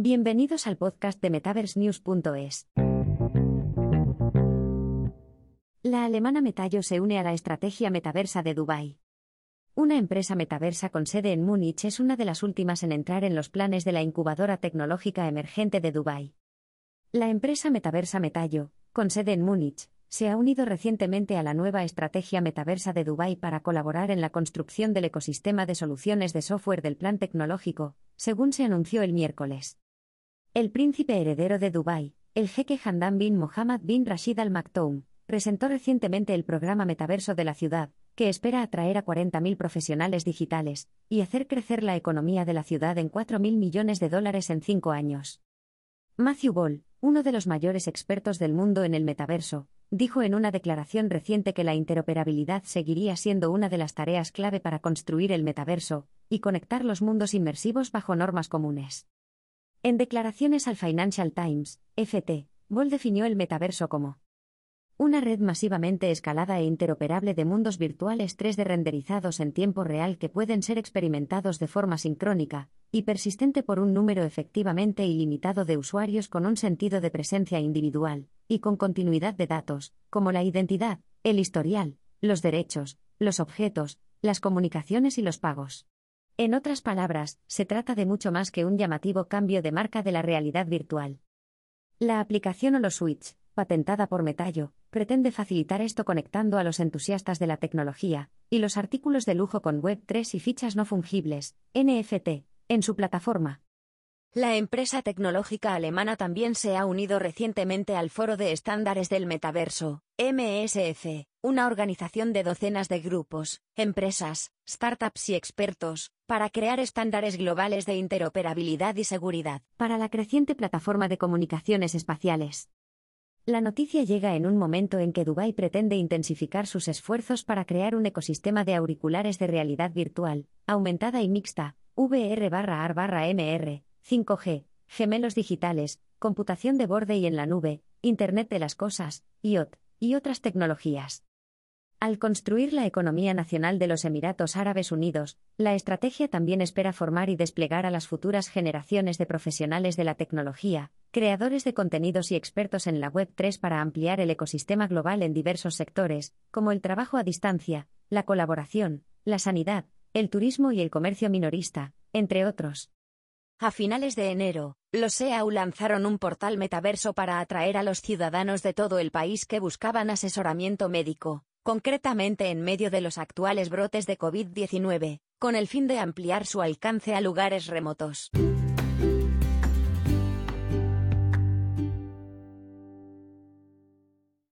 Bienvenidos al podcast de MetaverseNews.es. La alemana Metallo se une a la estrategia metaversa de Dubái. Una empresa metaversa con sede en Múnich es una de las últimas en entrar en los planes de la incubadora tecnológica emergente de Dubái. La empresa metaversa Metallo, con sede en Múnich, se ha unido recientemente a la nueva estrategia metaversa de Dubái para colaborar en la construcción del ecosistema de soluciones de software del plan tecnológico, según se anunció el miércoles. El príncipe heredero de Dubái, el jeque Hamdan bin Mohammed bin Rashid Al Maktoum, presentó recientemente el programa metaverso de la ciudad, que espera atraer a 40.000 profesionales digitales y hacer crecer la economía de la ciudad en 4.000 millones de dólares en cinco años. Matthew Ball, uno de los mayores expertos del mundo en el metaverso, dijo en una declaración reciente que la interoperabilidad seguiría siendo una de las tareas clave para construir el metaverso y conectar los mundos inmersivos bajo normas comunes. En declaraciones al Financial Times, FT, Boll definió el metaverso como una red masivamente escalada e interoperable de mundos virtuales 3D renderizados en tiempo real que pueden ser experimentados de forma sincrónica y persistente por un número efectivamente ilimitado de usuarios con un sentido de presencia individual y con continuidad de datos, como la identidad, el historial, los derechos, los objetos, las comunicaciones y los pagos. En otras palabras, se trata de mucho más que un llamativo cambio de marca de la realidad virtual. La aplicación HoloSwitch, patentada por Metallo, pretende facilitar esto conectando a los entusiastas de la tecnología y los artículos de lujo con Web3 y fichas no fungibles, NFT, en su plataforma. La empresa tecnológica alemana también se ha unido recientemente al Foro de Estándares del Metaverso, MSF, una organización de docenas de grupos, empresas, startups y expertos, para crear estándares globales de interoperabilidad y seguridad. Para la creciente plataforma de comunicaciones espaciales. La noticia llega en un momento en que Dubái pretende intensificar sus esfuerzos para crear un ecosistema de auriculares de realidad virtual, aumentada y mixta, VR/AR/MR, 5G, gemelos digitales, computación de borde y en la nube, Internet de las cosas, IoT, y otras tecnologías. Al construir la economía nacional de los Emiratos Árabes Unidos, la estrategia también espera formar y desplegar a las futuras generaciones de profesionales de la tecnología, creadores de contenidos y expertos en la Web 3 para ampliar el ecosistema global en diversos sectores, como el trabajo a distancia, la colaboración, la sanidad, el turismo y el comercio minorista, entre otros. A finales de enero, los EAU lanzaron un portal metaverso para atraer a los ciudadanos de todo el país que buscaban asesoramiento médico, concretamente en medio de los actuales brotes de COVID-19, con el fin de ampliar su alcance a lugares remotos.